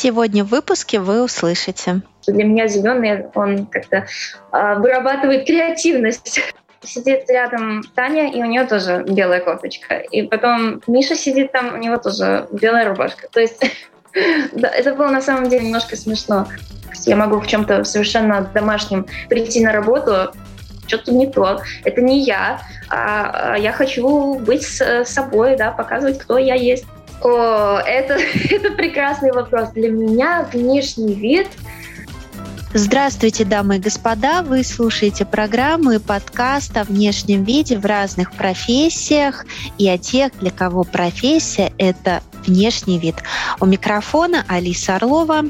Сегодня в выпуске вы услышите. Для меня зеленый, он как-то э, вырабатывает креативность. Сидит рядом Таня, и у нее тоже белая кофточка. И потом Миша сидит там, у него тоже белая рубашка. То есть да, это было на самом деле немножко смешно. Я могу в чем-то совершенно домашнем прийти на работу, что-то не то, это не я, а, а я хочу быть собой, да, показывать, кто я есть. О, это, это прекрасный вопрос. Для меня внешний вид Здравствуйте, дамы и господа! Вы слушаете программу и подкаст о внешнем виде в разных профессиях и о тех, для кого профессия – это внешний вид. У микрофона Алиса Орлова.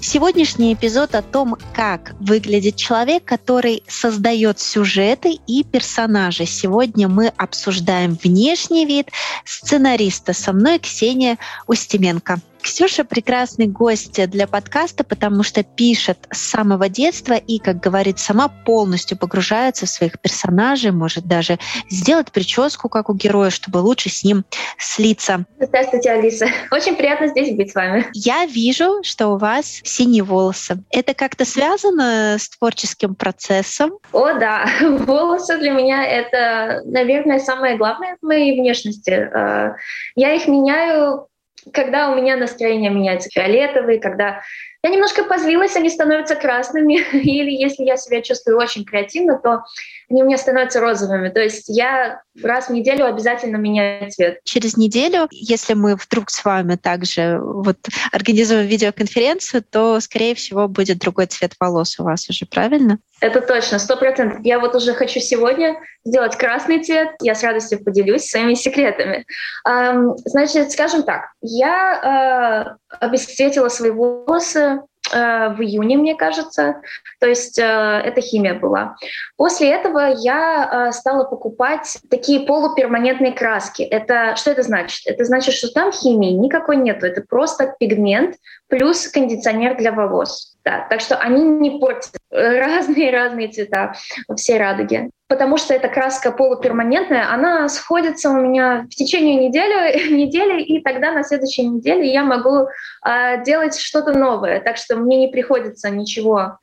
Сегодняшний эпизод о том, как выглядит человек, который создает сюжеты и персонажи. Сегодня мы обсуждаем внешний вид сценариста. Со мной Ксения Устименко. Ксюша прекрасный гость для подкаста, потому что пишет с самого детства и, как говорит сама, полностью погружается в своих персонажей, может даже сделать прическу, как у героя, чтобы лучше с ним слиться. Здравствуйте, Алиса. Очень приятно здесь быть с вами. Я вижу, что у вас синие волосы. Это как-то связано с творческим процессом? О, да. Волосы для меня — это, наверное, самое главное в моей внешности. Э, я их меняю когда у меня настроение меняется фиолетовый, когда я немножко позлилась, они становятся красными, или если я себя чувствую очень креативно, то они у меня становятся розовыми. То есть я раз в неделю обязательно меняю цвет. Через неделю, если мы вдруг с вами также вот организуем видеоконференцию, то, скорее всего, будет другой цвет волос у вас уже, правильно? Это точно, сто процентов. Я вот уже хочу сегодня сделать красный цвет. Я с радостью поделюсь своими секретами. Значит, скажем так, я э, обесцветила свои волосы в июне, мне кажется. То есть э, это химия была. После этого я э, стала покупать такие полуперманентные краски. Это что это значит? Это значит, что там химии никакой нету. Это просто пигмент плюс кондиционер для волос. Да, так что они не портят разные-разные цвета во всей радуге. Потому что эта краска полуперманентная, она сходится у меня в течение недели, недели и тогда на следующей неделе я могу э, делать что-то новое. Так что мне не приходится ничего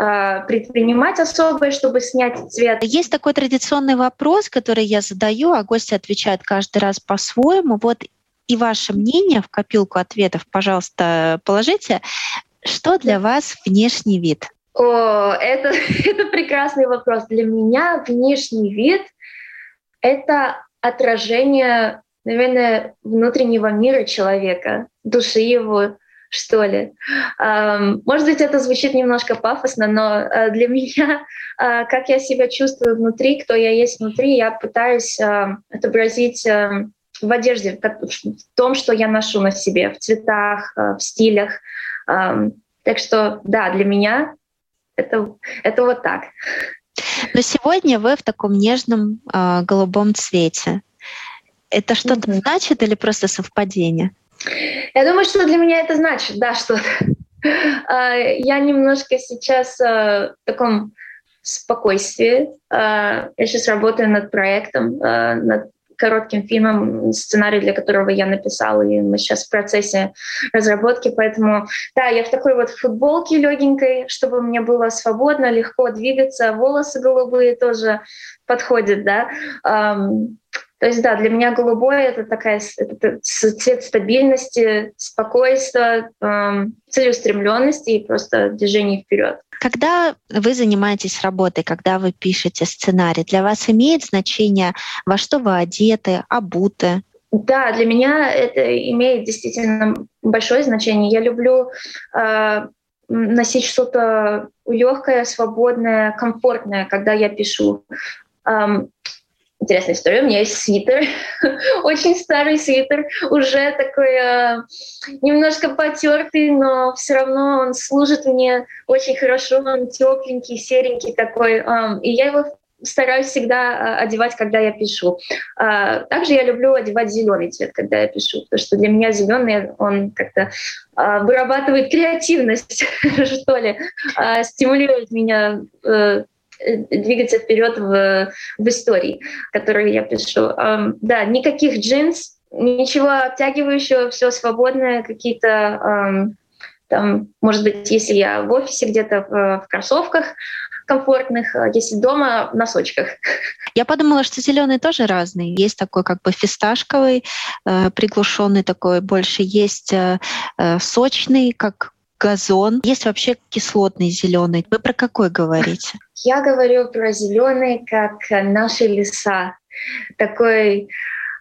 а, предпринимать особое, чтобы снять цвет. Есть такой традиционный вопрос, который я задаю, а гости отвечают каждый раз по-своему. Вот и ваше мнение в копилку ответов, пожалуйста, положите. Что для вас внешний вид? О, это, это прекрасный вопрос. Для меня внешний вид — это отражение, наверное, внутреннего мира человека, души его, что ли. Может быть, это звучит немножко пафосно, но э, для меня, э, как я себя чувствую внутри, кто я есть внутри, я пытаюсь э, отобразить в одежде, в том, что я ношу на себе, в цветах, в стилях. Так что, да, для меня это, это вот так. Но сегодня вы в таком нежном э, голубом цвете. Это что-то mm-hmm. значит или просто совпадение? Я думаю, что для меня это значит, да, что а, я немножко сейчас а, в таком спокойствии. Я сейчас работаю над проектом, над коротким фильмом, сценарий для которого я написала, и мы сейчас в процессе разработки, поэтому, да, я в такой вот футболке легенькой, чтобы мне было свободно, легко двигаться, волосы голубые тоже подходят, да. То есть, да, для меня голубой это такая это цвет стабильности, спокойствия, эм, целеустремленности и просто движения вперед. Когда вы занимаетесь работой, когда вы пишете сценарий, для вас имеет значение, во что вы одеты, обуты? Да, для меня это имеет действительно большое значение. Я люблю э, носить что-то легкое, свободное, комфортное, когда я пишу. Эм, интересная история. У меня есть свитер, очень старый свитер, уже такой э, немножко потертый, но все равно он служит мне очень хорошо. Он тепленький, серенький такой. Э, и я его стараюсь всегда э, одевать, когда я пишу. Э, также я люблю одевать зеленый цвет, когда я пишу, потому что для меня зеленый он как-то э, вырабатывает креативность, что ли, э, стимулирует меня двигаться вперед в, в истории, которую я пишу. Да, никаких джинс, ничего обтягивающего, все свободное, какие-то там, может быть, если я в офисе где-то в, в кроссовках комфортных, а если дома в носочках. Я подумала, что зеленый тоже разный. Есть такой как бы фисташковый, э, приглушенный такой больше, есть э, э сочный, как газон. Есть вообще кислотный зеленый. Вы про какой говорите? Я говорю про зеленый, как наши леса. Такой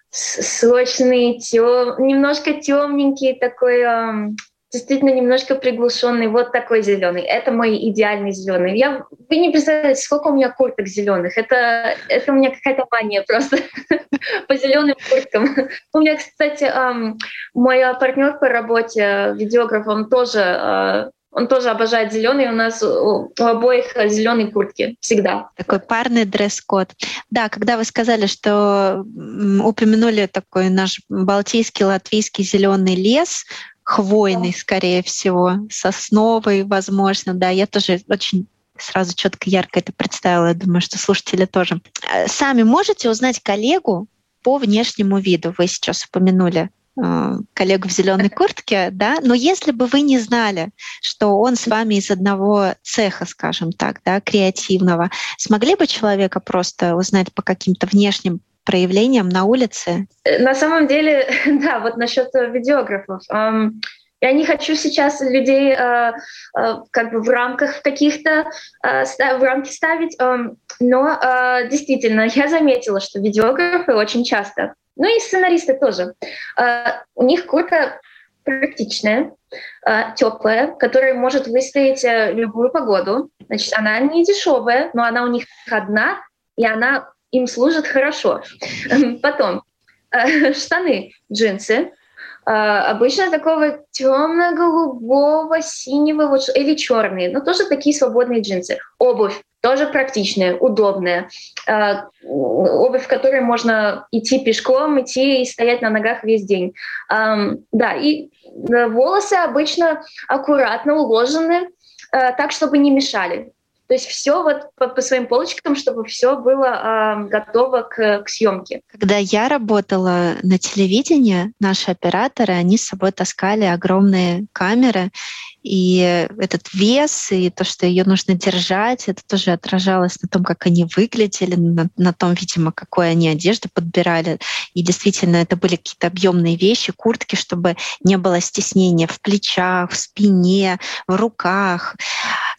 сочный, тем, немножко темненький, такой действительно немножко приглушенный, вот такой зеленый. Это мой идеальный зеленый. Я, вы не представляете, сколько у меня курток зеленых. Это, это у меня какая-то мания просто по зеленым курткам. У меня, кстати, мой партнер по работе, видеограф, он тоже а, он тоже обожает зеленый. У нас у, у обоих зеленые куртки всегда. Такой парный дресс-код. Да, когда вы сказали, что упомянули такой наш балтийский, латвийский зеленый лес, хвойный, скорее всего, сосновый, возможно, да, я тоже очень сразу четко, ярко это представила. Я думаю, что слушатели тоже. Э, сами можете узнать коллегу по внешнему виду. Вы сейчас упомянули э, коллегу в зеленой куртке, да, но если бы вы не знали, что он с вами из одного цеха, скажем так, да, креативного, смогли бы человека просто узнать по каким-то внешним проявлениям на улице? Э, на самом деле, да, вот насчет э, видеографов. Я не хочу сейчас людей э, как бы в рамках каких-то в рамки ставить, но действительно я заметила, что видеографы очень часто, ну и сценаристы тоже, у них куртка практичная, теплая, которая может выстоять любую погоду. Значит, она не дешевая, но она у них одна, и она им служит хорошо. Потом э, штаны, джинсы, э, обычно такого темно-голубого, синего вот, или черные, но тоже такие свободные джинсы. Обувь тоже практичная, удобная. Э, обувь, в которой можно идти пешком, идти и стоять на ногах весь день. Да, и волосы обычно аккуратно уложены, так, чтобы не мешали. То есть все вот по, по своим полочкам, чтобы все было э, готово к, к съемке. Когда я работала на телевидении, наши операторы, они с собой таскали огромные камеры, и этот вес, и то, что ее нужно держать, это тоже отражалось на том, как они выглядели, на, на том, видимо, какой они одежды подбирали. И действительно, это были какие-то объемные вещи, куртки, чтобы не было стеснения в плечах, в спине, в руках.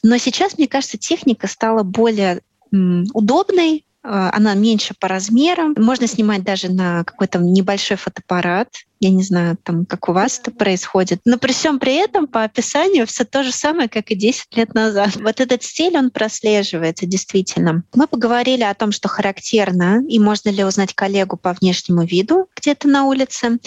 Но сейчас, мне кажется, техника стала более удобной, она меньше по размерам. Можно снимать даже на какой-то небольшой фотоаппарат. Я не знаю, там, как у вас это происходит. Но при всем при этом по описанию все то же самое, как и 10 лет назад. Вот этот стиль, он прослеживается действительно. Мы поговорили о том, что характерно, и можно ли узнать коллегу по внешнему виду где-то на улице.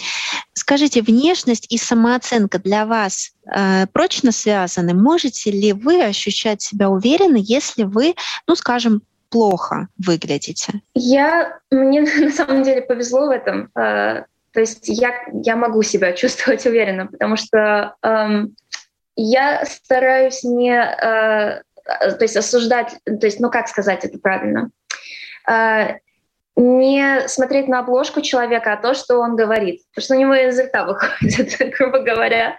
Скажите, внешность и самооценка для вас э, прочно связаны? Можете ли вы ощущать себя уверенно, если вы, ну, скажем, плохо выглядите? Я, мне на самом деле повезло в этом. Э, то есть я, я могу себя чувствовать уверенно, потому что эм, я стараюсь не, э, то есть осуждать, то есть, ну как сказать это правильно, э, не смотреть на обложку человека, а то, что он говорит, потому что у него из рта выходит, грубо говоря.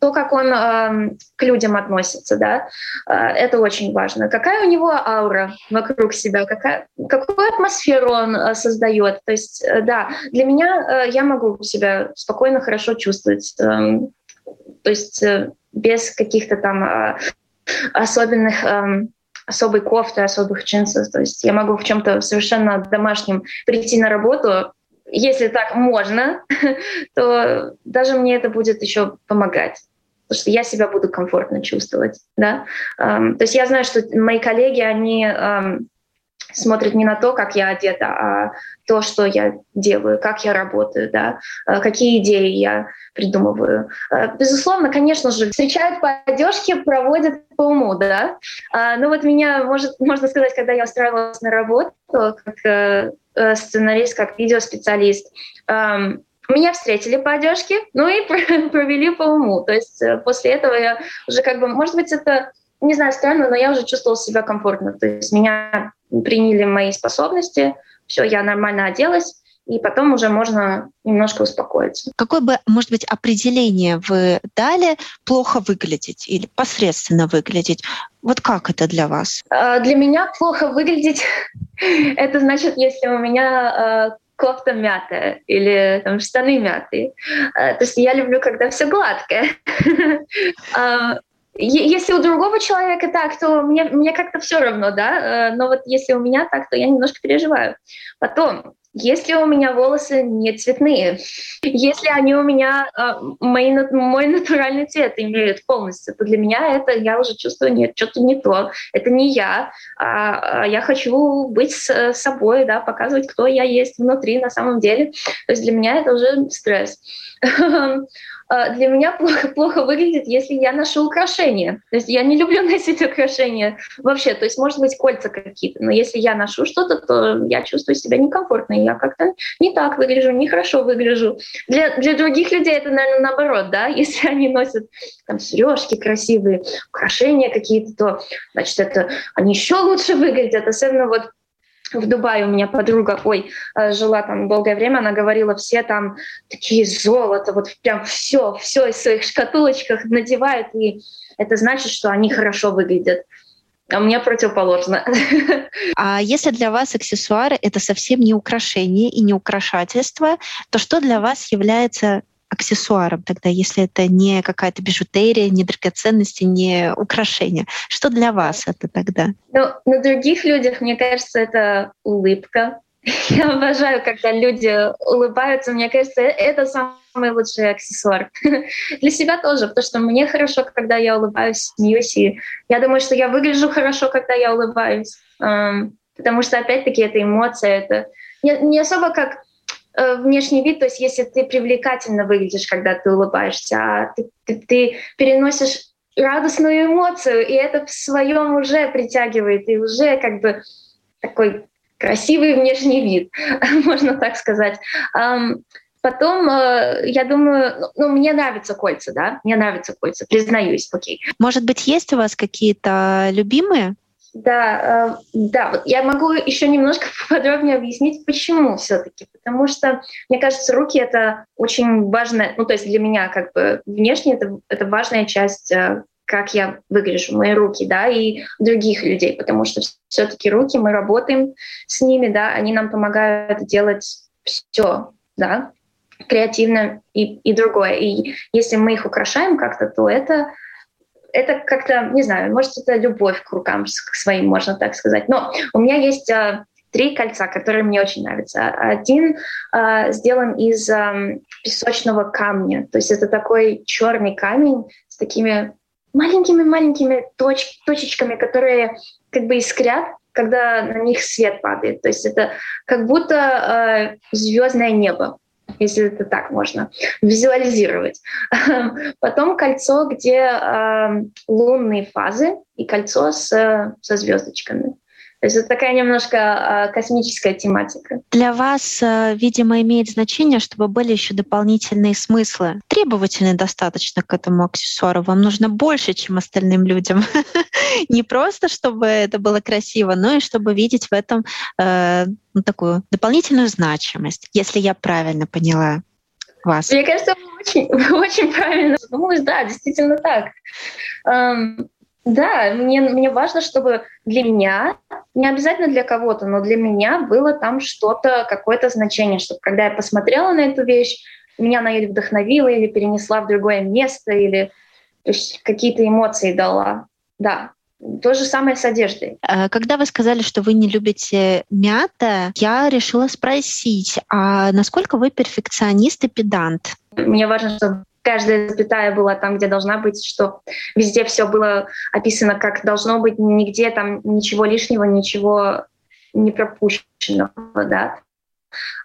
То, как он э, к людям относится, да, э, это очень важно. Какая у него аура вокруг себя, какая, какую атмосферу он э, создает. То есть, э, да, для меня э, я могу себя спокойно, хорошо чувствовать. Э, то есть э, без каких-то там э, особенных э, особой кофты, особых джинсов. То есть я могу в чем-то совершенно домашнем прийти на работу, если так можно, то даже мне это будет еще помогать потому что я себя буду комфортно чувствовать, да. То есть я знаю, что мои коллеги, они смотрит не на то, как я одета, а то, что я делаю, как я работаю, да, э, какие идеи я придумываю. Э, безусловно, конечно же, встречают по одежке, проводят по уму, да. А, ну вот меня, может, можно сказать, когда я устраивалась на работу, как э, сценарист, как видеоспециалист, меня встретили по одежке, ну и провели по уму. То есть после этого я уже как бы, может быть, это не знаю, странно, но я уже чувствовала себя комфортно. То есть меня приняли мои способности, все, я нормально оделась, и потом уже можно немножко успокоиться. Какое бы, может быть, определение вы дали плохо выглядеть или посредственно выглядеть? Вот как это для вас? А, для меня плохо выглядеть — это значит, если у меня а, кофта мятая или там, штаны мятые. А, то есть я люблю, когда все гладкое. Если у другого человека так, то мне, мне как-то все равно, да, э, но вот если у меня так, то я немножко переживаю. Потом, если у меня волосы не цветные, если они у меня э, мои, мой натуральный цвет имеют полностью, то для меня это я уже чувствую, нет, что-то не то, это не я, а, а я хочу быть с собой, да, показывать, кто я есть внутри на самом деле. То есть для меня это уже стресс. А, для меня плохо, плохо выглядит, если я ношу украшения. То есть я не люблю носить украшения вообще. То есть, может быть, кольца какие-то. Но если я ношу что-то, то я чувствую себя некомфортно. Я как-то не так выгляжу, нехорошо выгляжу. Для, для других людей это, наверное, наоборот, да. Если они носят там сережки красивые, украшения какие-то, то, значит, это они еще лучше выглядят. Особенно вот в Дубае у меня подруга, ой, э, жила там долгое время, она говорила, все там такие золото, вот прям все, все из своих шкатулочках надевают, и это значит, что они хорошо выглядят. А мне противоположно. А если для вас аксессуары — это совсем не украшение и не украшательство, то что для вас является аксессуаром тогда, если это не какая-то бижутерия, не драгоценности, не украшения? Что для вас это тогда? Ну, на других людях, мне кажется, это улыбка. Я обожаю, когда люди улыбаются. Мне кажется, это самый лучший аксессуар. Для себя тоже, потому что мне хорошо, когда я улыбаюсь, смеюсь. И я думаю, что я выгляжу хорошо, когда я улыбаюсь. Потому что, опять-таки, это эмоция. Это не, особо как Э, внешний вид, то есть если ты привлекательно выглядишь, когда ты улыбаешься, а ты, ты, ты переносишь радостную эмоцию, и это в своем уже притягивает, и уже как бы такой красивый внешний вид, можно так сказать. Потом, э, я думаю, ну, ну, мне нравятся кольца, да, мне нравятся кольца, признаюсь, окей. Может быть, есть у вас какие-то любимые? Да, э, да, я могу еще немножко подробнее объяснить, почему все-таки. Потому что, мне кажется, руки это очень важная, ну, то есть для меня как бы внешне это, это важная часть э, как я выгляжу, мои руки, да, и других людей, потому что все-таки руки, мы работаем с ними, да, они нам помогают делать все, да, креативно и, и другое. И если мы их украшаем как-то, то это это как-то, не знаю, может, это любовь к рукам своим, можно так сказать. Но у меня есть а, три кольца, которые мне очень нравятся. Один а, сделан из а, песочного камня, то есть это такой черный камень с такими маленькими-маленькими точ точечками, которые как бы искрят, когда на них свет падает. То есть это как будто э, звездное небо если это так можно визуализировать. Потом кольцо, где э, лунные фазы и кольцо с, со звездочками. То есть это такая немножко э, космическая тематика. Для вас, э, видимо, имеет значение, чтобы были еще дополнительные смыслы. Требовательны достаточно к этому аксессуару. Вам нужно больше, чем остальным людям. Не просто, чтобы это было красиво, но и чтобы видеть в этом э, ну, такую дополнительную значимость, если я правильно поняла вас. Мне кажется, вы очень, вы очень правильно задумалась. Да, действительно так. Да, мне, мне важно, чтобы для меня, не обязательно для кого-то, но для меня было там что-то, какое-то значение, чтобы когда я посмотрела на эту вещь, меня она или вдохновила, или перенесла в другое место, или какие-то эмоции дала. Да, то же самое с одеждой. Э, когда вы сказали, что вы не любите мята, я решила спросить, а насколько вы перфекционист и педант? Мне важно, чтобы каждая запятая была там, где должна быть, что везде все было описано, как должно быть, нигде там ничего лишнего, ничего непропущенного, да.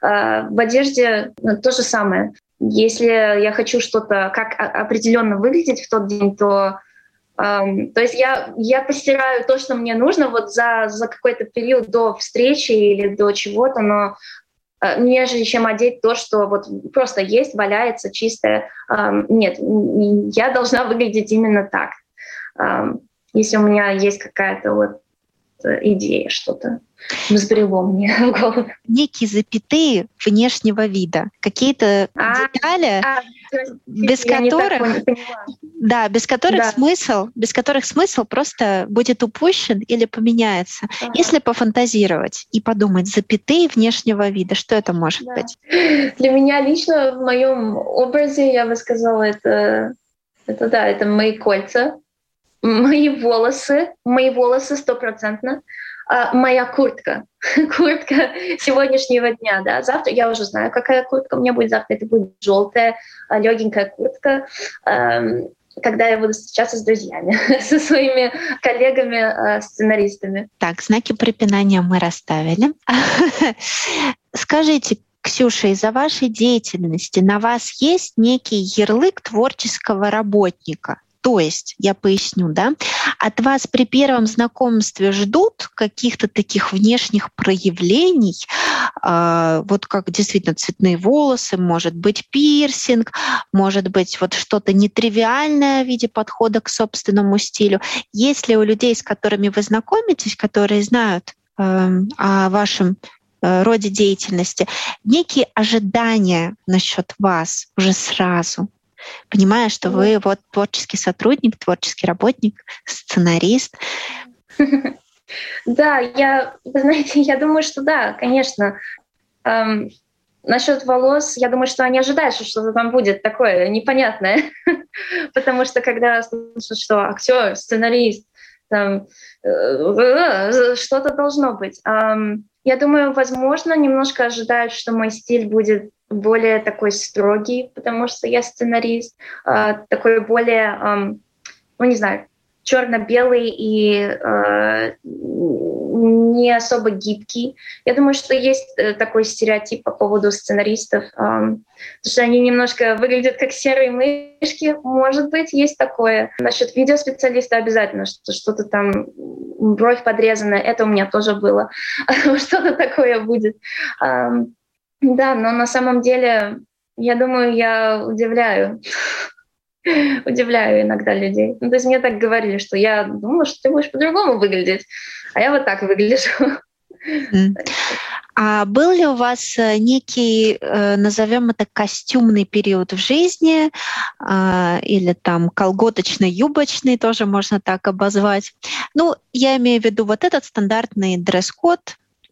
А, в одежде ну, то же самое. Если я хочу что-то как определенно выглядеть в тот день, то Um, то есть я, я постираю то, что мне нужно вот за, за какой-то период до встречи или до чего-то, но нежели чем одеть то, что вот просто есть, валяется чистое. Um, нет, я должна выглядеть именно так. Um, если у меня есть какая-то вот идея, что-то взбрело мне в голову. Некие запятые внешнего вида, какие-то а, детали, а, без которых, да, без которых да. смысл, без которых смысл просто будет упущен или поменяется. Ага. Если пофантазировать и подумать, запятые внешнего вида, что это может да. быть? Для меня лично в моем образе, я бы сказала, это, это да, это мои кольца, мои волосы, мои волосы стопроцентно, а, моя куртка, куртка сегодняшнего дня, да, завтра я уже знаю, какая куртка у меня будет завтра, это будет желтая, а, легенькая куртка, когда я буду встречаться с друзьями, со своими коллегами, а. Так, знаки препинания мы расставили. Скажите, Ксюша, из-за вашей деятельности на вас есть некий ярлык творческого работника? То есть, я поясню, да, от вас при первом знакомстве ждут каких-то таких внешних проявлений, э, вот как действительно цветные волосы, может быть пирсинг, может быть вот что-то нетривиальное в виде подхода к собственному стилю. Если у людей, с которыми вы знакомитесь, которые знают э, о вашем э, роде деятельности, некие ожидания насчет вас уже сразу понимая, что вы вот творческий сотрудник, творческий работник, сценарист. Да, я, вы знаете, я думаю, что да, конечно. Эм, насчет волос, я думаю, что они ожидают, что что-то там будет такое непонятное. Потому что когда слышат, что актер, сценарист, там э, что-то должно быть. Я думаю, возможно, немножко ожидают, что мой стиль будет более такой строгий, потому что я сценарист, э, такой более, э, ну не знаю, черно-белый и э, не особо гибкий. Я думаю, что есть э, такой стереотип по поводу сценаристов, потому что они немножко выглядят как серые мышки. Может быть, есть такое. Насчет видеоспециалиста обязательно, что что-то там бровь подрезанная, это у меня тоже было. Что-то такое будет. Да, но на самом деле, я думаю, я удивляю. удивляю иногда людей. Ну, то есть мне так говорили, что я думала, что ты будешь по-другому выглядеть, а я вот так выгляжу. А был ли у вас э, некий, э, назовем это, костюмный период в жизни, а, или там колготочно-юбочный, тоже можно так обозвать? Ну, я имею в виду вот этот стандартный дресс-код,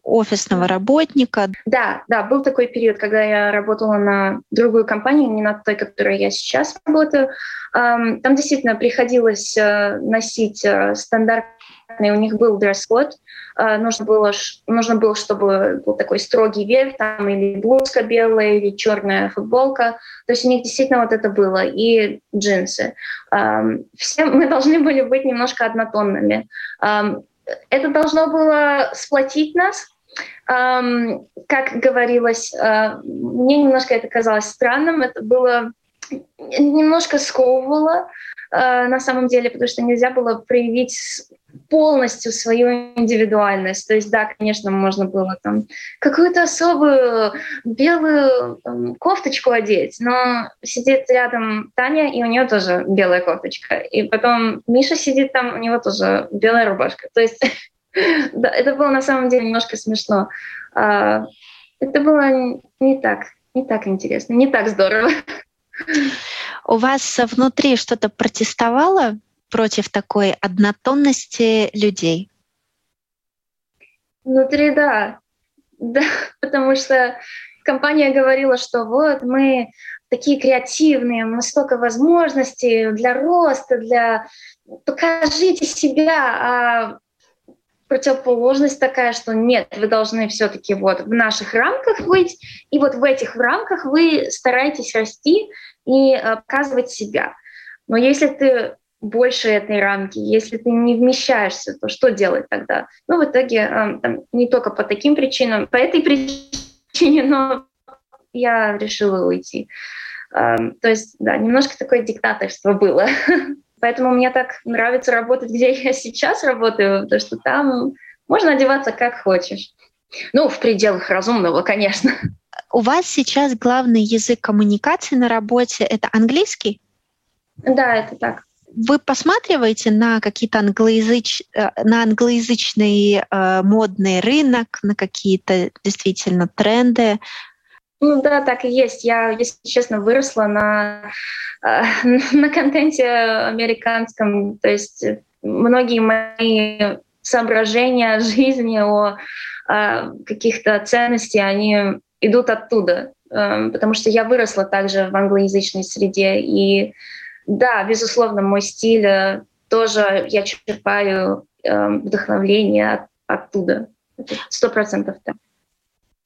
офисного работника. Да, да, был такой период, когда я работала на другую компанию, не на той, которой я сейчас работаю. Там действительно приходилось э, носить э, стандартный, у них был дресс-код, э, нужно было, нужно было, чтобы был такой строгий верх, там или блузка белая, или черная футболка. То есть у них действительно вот это было, и джинсы. Все мы должны были быть немножко однотонными. Это должно было сплотить нас, Um, как говорилось, uh, мне немножко это казалось странным, это было немножко сковывало uh, на самом деле, потому что нельзя было проявить полностью свою индивидуальность. То есть, да, конечно, можно было там какую-то особую белую там, кофточку одеть, но сидит рядом Таня, и у нее тоже белая кофточка. И потом Миша сидит там, у него тоже белая рубашка. То есть Да, это было на самом деле немножко смешно. А, это было не так, не так интересно, не так здорово. У вас внутри что-то протестовало против такой однотонности людей? Внутри, да. Да, потому что компания говорила, что вот мы такие креативные, нас столько возможностей для роста, для покажите себя, а противоположность такая, что нет, вы должны все-таки вот в наших рамках быть, и вот в этих рамках вы стараетесь расти и э, показывать себя. Но если ты больше этой рамки. Если ты не вмещаешься, то что делать тогда? Ну, в итоге э, там, не только по таким причинам, по этой причине, но я решила уйти. Э, то есть, да, немножко такое диктаторство было. Поэтому мне так нравится работать, где я сейчас работаю, потому что там можно одеваться как хочешь. Ну, в пределах разумного, конечно. У вас сейчас главный язык коммуникации на работе — это английский? Да, это так. Вы посматриваете на какие-то англоязыч... Э, на англоязычный э, модный рынок, на какие-то действительно тренды? Ну да, так и есть. Я, если честно, выросла на, э, на контенте американском. То есть многие мои соображения жизни, о, о каких-то ценностях, они идут оттуда. Э, потому что я выросла также в англоязычной среде. И да, безусловно, мой стиль э, тоже я черпаю вдохновление от, оттуда. Сто процентов так.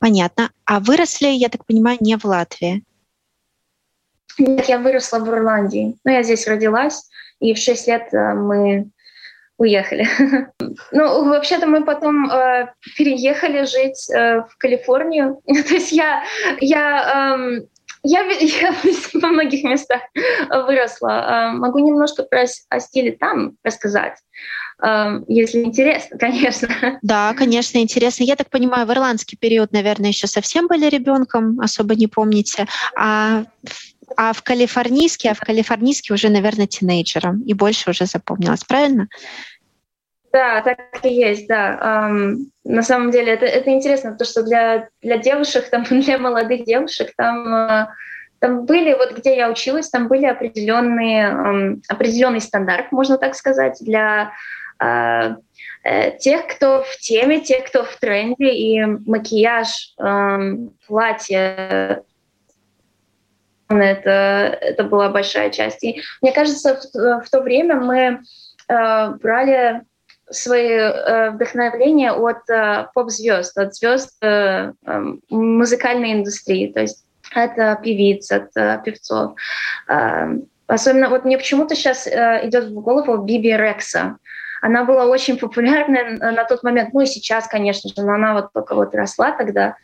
Понятно. А выросли, я так понимаю, не в Латвии? Нет, я выросла в Ирландии. Ну, я здесь родилась, и в 6 лет э, мы уехали. ну, вообще-то мы потом э, переехали жить э, в Калифорнию. То есть я, я, э, я, я во многих местах выросла. Э, могу немножко про о стиле там рассказать если интересно, конечно. Да, конечно, интересно. Я так понимаю, в ирландский период, наверное, еще совсем были ребенком, особо не помните. А а в калифорнийский, а в калифорнийский уже, наверное, тинейджером, и больше уже запомнилось, правильно? Да, так и есть, да. Um, на самом деле это, это интересно, потому что для, для девушек, там, для молодых девушек, там uh, там были, вот где я училась, там были определенные, эм, определенный стандарт, можно так сказать, для э, э, тех, кто в теме, тех, кто в тренде, и макияж, э, платье, это, это была большая часть. И мне кажется, в, в то время мы э, брали свои э, вдохновления от э, поп-звезд, от звезд э, э, музыкальной индустрии. То есть это певиц, это певцов. Эм, особенно вот мне почему-то сейчас э, идет в голову Биби Рекса. Она была очень популярна на тот момент, ну и сейчас, конечно же, но она вот только вот росла тогда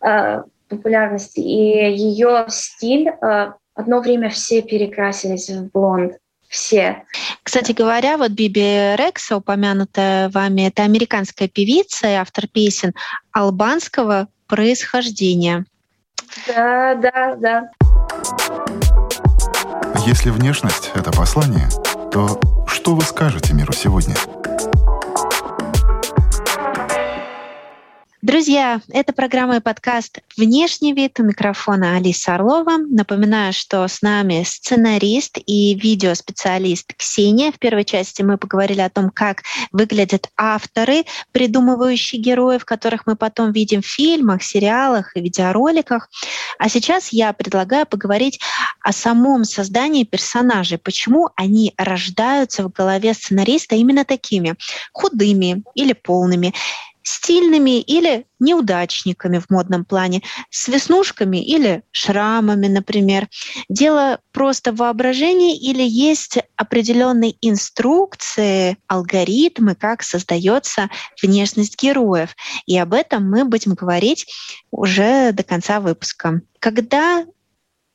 э, популярности. И ее стиль э, одно время все перекрасились в блонд. Все. Кстати говоря, вот Биби Рекса, упомянутая вами, это американская певица и автор песен албанского происхождения. Да, да, да. Если внешность — это послание, то что вы скажете миру сегодня? Друзья, это программа и подкаст «Внешний вид» у микрофона Алиса Орлова. Напоминаю, что с нами сценарист и видеоспециалист Ксения. В первой части мы поговорили о том, как выглядят авторы, придумывающие героев, которых мы потом видим в фильмах, сериалах и видеороликах. А сейчас я предлагаю поговорить о самом создании персонажей, почему они рождаются в голове сценариста именно такими, худыми или полными, стильными или неудачниками в модном плане, с веснушками или шрамами, например. Дело просто в воображении или есть определенные инструкции, алгоритмы, как создается внешность героев. И об этом мы будем говорить уже до конца выпуска. Когда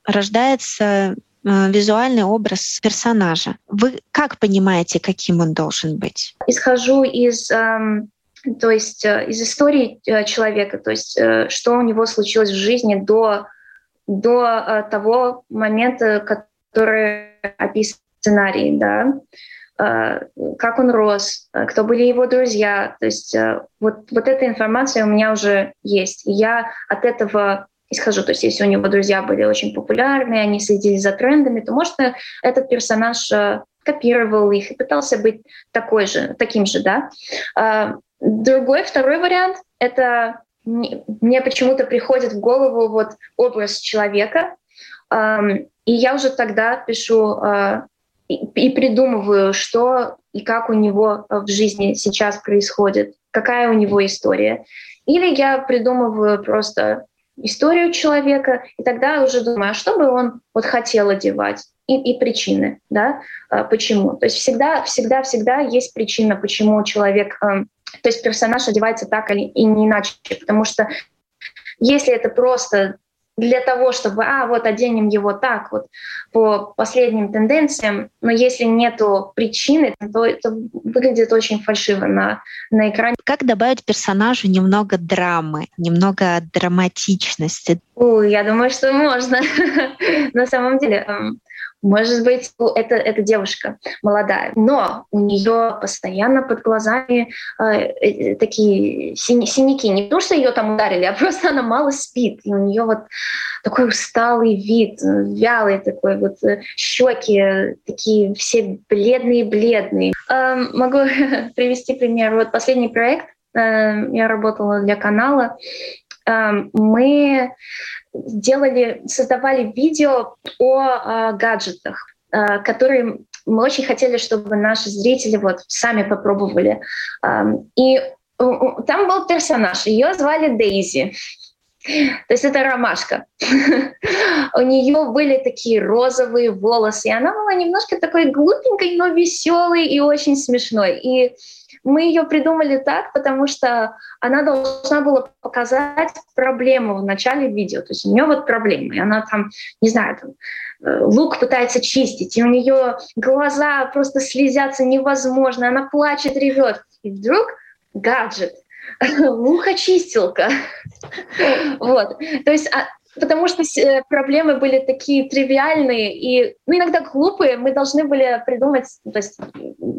рождается э, визуальный образ персонажа. Вы как понимаете, каким он должен быть? Исхожу из эм, то есть э, из истории э, человека, то есть э, что у него случилось в жизни до, до того момента, который описан в сценарии, да, как он рос, кто были его друзья. То есть вот, вот эта информация у меня уже есть. Я от этого исхожу. То есть если у него друзья были очень популярные, они следили за трендами, то, может, этот персонаж копировал их и пытался быть такой же, таким же, да. Другой, второй вариант — это мне почему-то приходит в голову вот образ человека, и я уже тогда пишу а, и придумываю, что и как у него в жизни сейчас происходит, какая у него история. Или я придумываю просто историю человека, и тогда уже думаю, а что бы он вот хотел одевать? И, и причины, да, а, почему. То есть всегда, всегда, всегда есть причина, почему человек, э, то есть персонаж одевается так или и не иначе, потому что если это просто для того, чтобы, а, вот оденем его так, вот по последним тенденциям, но если нету причины, то это выглядит очень фальшиво на, на экране. Как добавить персонажу немного драмы, немного драматичности? Ой, я думаю, что можно. на самом деле, эм, может быть, это, это девушка молодая, но у нее постоянно под глазами э, э, такие синя, синяки. Не то, что ее там ударили, а просто она мало спит. И у нее вот такой усталый вид, вялый такой, вот э, щеки такие все бледные-бледные. Э, могу привести пример. Вот последний проект, э, я работала для канала, э, мы делали, создавали видео о э, гаджетах, э, которые мы очень хотели, чтобы наши зрители вот сами попробовали. Э, и там был персонаж, ее звали Дейзи. То есть это ромашка. У нее были такие розовые волосы, и она была немножко такой глупенькой, но веселой и очень смешной. И мы ее придумали так, потому что она должна была показать проблему в начале видео. То есть у нее вот проблема, и она там, не знаю, там, э, лук пытается чистить, и у нее глаза просто слезятся невозможно, она плачет, ревет. И вдруг гаджет, лукочистилка. Вот. То есть а, потому что э, проблемы были такие тривиальные и ну, иногда глупые. Мы должны были придумать, то есть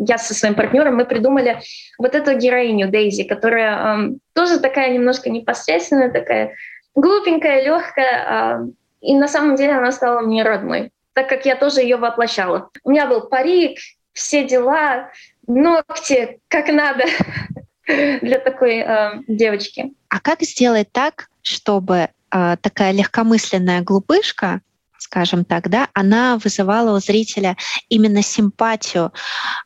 я со своим партнером, мы придумали вот эту героиню Дейзи, которая эм, тоже такая немножко непосредственная, такая глупенькая, легкая, э, и на самом деле она стала мне родной, так как я тоже ее воплощала. У меня был парик, все дела, ногти, как надо для такой э, девочки. А как сделать так, чтобы такая легкомысленная глупышка, скажем так, да, она вызывала у зрителя именно симпатию,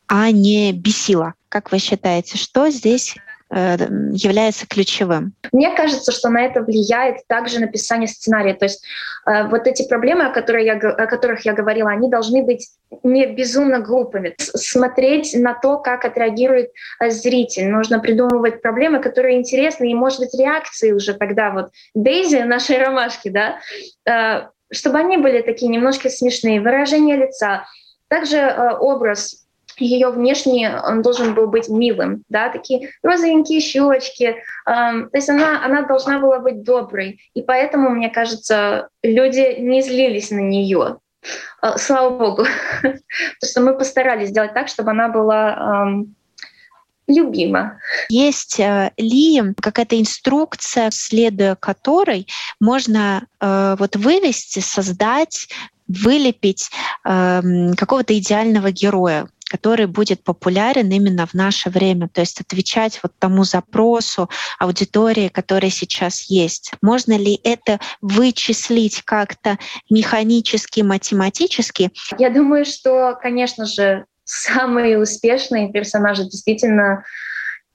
а не бесила. Как вы считаете, что здесь является ключевым? Мне кажется, что на это влияет также написание сценария. То есть э, вот эти проблемы, о, которых я, о которых я говорила, они должны быть не безумно глупыми. Смотреть на то, как отреагирует э, зритель. Нужно придумывать проблемы, которые интересны, и, может быть, реакции уже тогда вот Дейзи, нашей ромашки, да, чтобы они были такие немножко смешные, выражение лица, также образ ее внешне он должен был быть милым, да, такие розовенькие щечки. Эм, то есть она, она должна была быть доброй. И поэтому, мне кажется, люди не злились на нее. Э, слава богу. Потому что мы постарались сделать так, чтобы она была эм, любима. Есть э, ли какая-то инструкция, следуя которой можно э, вот вывести, создать вылепить э, какого-то идеального героя, который будет популярен именно в наше время, то есть отвечать вот тому запросу аудитории, которая сейчас есть. Можно ли это вычислить как-то механически, математически? Я думаю, что, конечно же, самые успешные персонажи действительно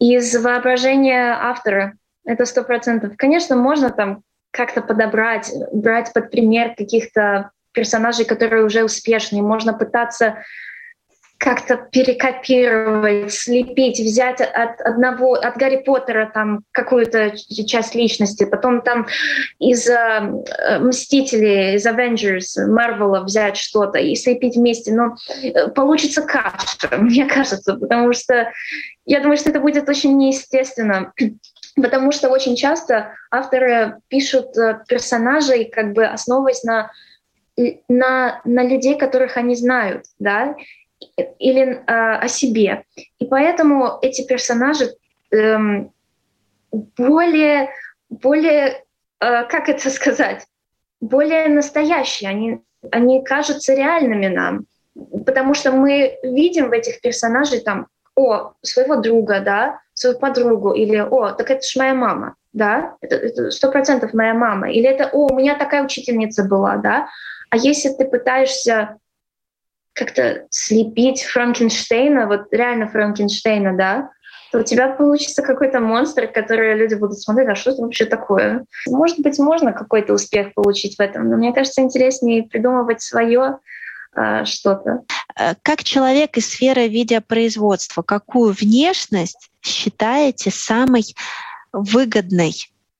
из воображения автора. Это сто процентов. Конечно, можно там как-то подобрать, брать под пример каких-то персонажей, которые уже успешные. Можно пытаться как-то перекопировать, слепить, взять от одного, от Гарри Поттера там какую-то часть личности, потом там из э, Мстителей, из Avengers, Марвела взять что-то и слепить вместе. Но э, получится каша, мне кажется, потому что я думаю, что это будет очень неестественно. Потому что очень часто авторы пишут э, персонажей, как бы основываясь на на, на людей, которых они знают, да, или э, о себе. И поэтому эти персонажи э, более, более, э, как это сказать, более настоящие, они, они кажутся реальными нам, потому что мы видим в этих персонажей там, о, своего друга, да, свою подругу, или о, так это же моя мама, да, это сто процентов моя мама, или это, о, у меня такая учительница была, да, а если ты пытаешься как-то слепить Франкенштейна, вот реально Франкенштейна, да, то у тебя получится какой-то монстр, который люди будут смотреть, а что это вообще такое? Может быть, можно какой-то успех получить в этом, но мне кажется, интереснее придумывать свое а, что-то. Э, как человек из сферы видеопроизводства, какую внешность считаете самой выгодной,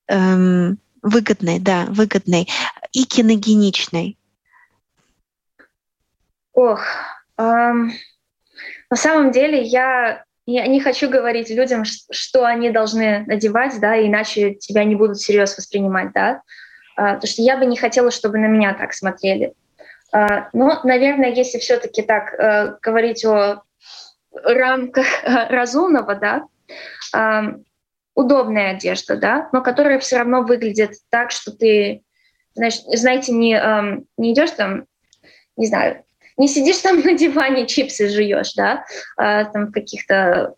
эм, выгодной, да, выгодной и киногеничной? Ох, эм, на самом деле я, я не хочу говорить людям, что они должны надевать, да, иначе тебя не будут всерьез воспринимать, да, э, потому что я бы не хотела, чтобы на меня так смотрели. Э, но, наверное, если все-таки так э, говорить о рамках разумного, да, э, удобная одежда, да, но которая все равно выглядит так, что ты, знаешь, знаете, не, не идешь там, не знаю, не сидишь там на диване, чипсы жуешь, да, а, там в каких-то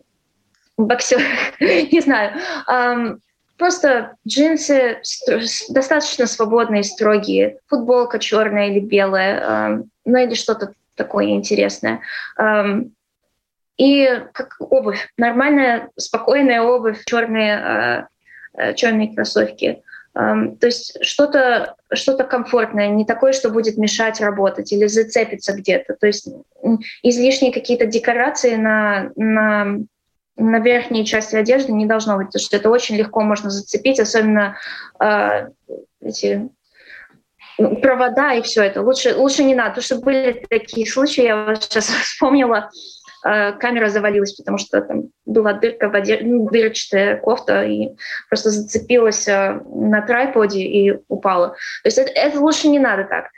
боксерах, не знаю. Um, просто джинсы достаточно свободные, строгие, футболка черная или белая, um, ну или что-то такое интересное. Um, и как обувь, нормальная, спокойная обувь, черные, uh, uh, черные кроссовки. То есть что-то что комфортное, не такое, что будет мешать работать или зацепиться где-то. То есть излишние какие-то декорации на, на, на верхней части одежды не должно быть, потому что это очень легко можно зацепить, особенно э, эти провода и все это. Лучше, лучше не надо, потому что были такие случаи, я вот сейчас вспомнила, камера завалилась, потому что там была дырка в одежде, ну, дырчатая кофта, и просто зацепилась э, на трайподе и упала. То есть это, это лучше не надо так.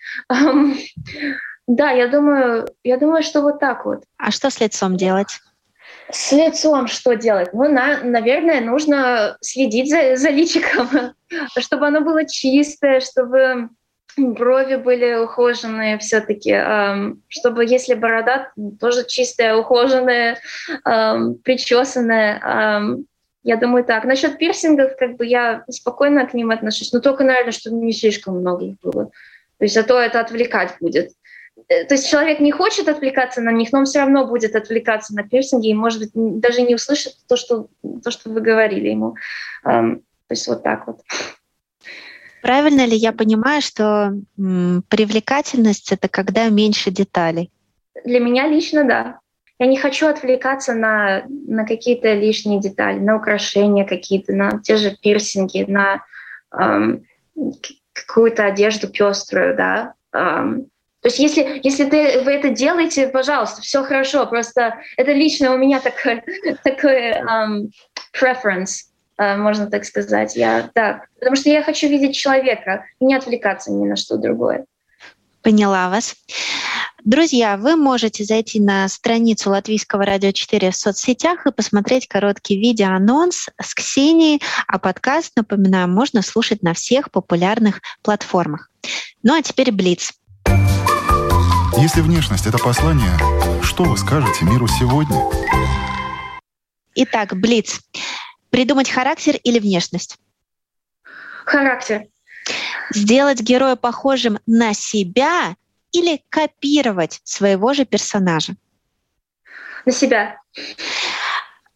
Да, я думаю, я думаю, что вот так вот. А что с лицом делать? С лицом что делать? Ну, на, наверное, нужно следить за, за личиком, чтобы оно было чистое, чтобы брови были ухоженные все-таки, чтобы если борода тоже чистая, ухоженная, причесанная. Я думаю так. Насчет пирсингов, как бы я спокойно к ним отношусь, но только, наверное, чтобы не слишком много их было. То есть, а то это отвлекать будет. Э, то есть человек не хочет отвлекаться на них, но он все равно будет отвлекаться на пирсинги и, может быть, даже не услышит то, что, то, что вы говорили ему. То есть вот так вот. Правильно ли я понимаю, что привлекательность это когда меньше деталей? Для меня лично да. Я не хочу отвлекаться на, на какие-то лишние детали, на украшения какие-то, на те же пирсинги, на эм, какую-то одежду пеструю, да. Эм, то есть если, если ты, вы это делаете, пожалуйста, все хорошо. Просто это лично у меня такой, такой um, preference. Э, можно так сказать. Я, да, потому что я хочу видеть человека не отвлекаться ни на что другое. Поняла вас. Друзья, вы можете зайти на страницу Латвийского радио 4 в соцсетях и посмотреть короткий видеоанонс с Ксенией, а подкаст, напоминаю, можно слушать на всех популярных платформах. Ну а теперь Блиц. Если внешность — это послание, что вы скажете миру сегодня? Итак, Блиц. Придумать характер или внешность? Характер. Сделать героя похожим на себя или копировать своего же персонажа? На себя.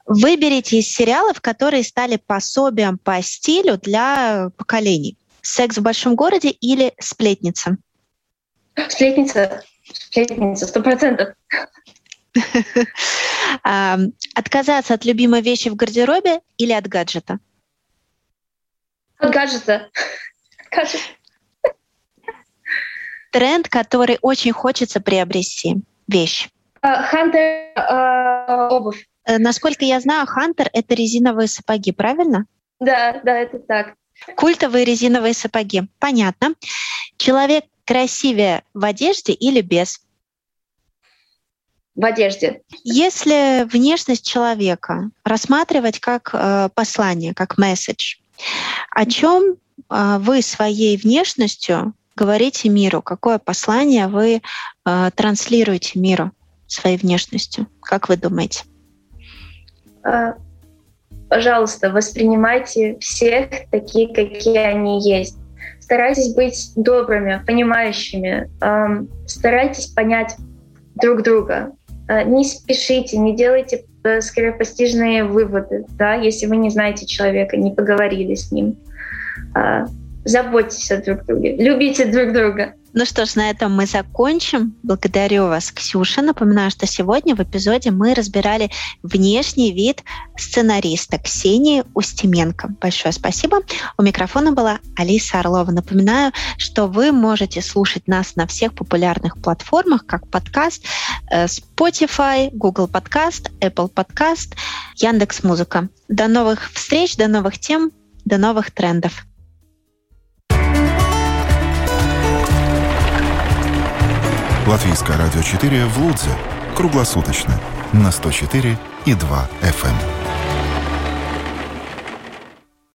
Выберите из сериалов, которые стали пособием по стилю для поколений. «Секс в большом городе» или «Сплетница»? Сплетница. Сплетница, сто процентов. Отказаться от любимой вещи в гардеробе или от гаджета? От гаджета. Гаджет. Тренд, который очень хочется приобрести. Вещь. Хантер uh, обувь. Э, насколько я знаю, Хантер — это резиновые сапоги, правильно? Да, да, это так. Культовые резиновые сапоги. Понятно. Человек красивее в одежде или без? В одежде. Если внешность человека рассматривать как э, послание, как месседж, о чем э, вы своей внешностью говорите миру? Какое послание вы э, транслируете миру своей внешностью? Как вы думаете? А, пожалуйста, воспринимайте всех такие, какие они есть. Старайтесь быть добрыми, понимающими. Старайтесь понять друг друга. Э, не спешите, не делайте э, скоропостижные выводы, да, если вы не знаете человека, не поговорили с ним. А, заботьтесь о друг друге, любите друг друга. Ну что ж, на этом мы закончим. Благодарю вас, Ксюша. Напоминаю, что сегодня в эпизоде мы разбирали внешний вид сценариста Ксении Устименко. Большое спасибо. У микрофона была Алиса Орлова. Напоминаю, что вы можете слушать нас на всех популярных платформах, как подкаст, э, Spotify, Google Podcast, Apple Podcast, Яндекс Музыка. До новых встреч, до новых тем, до новых трендов. Латвийское радио 4 в Лудзе. Круглосуточно. На 104 и 2 FM.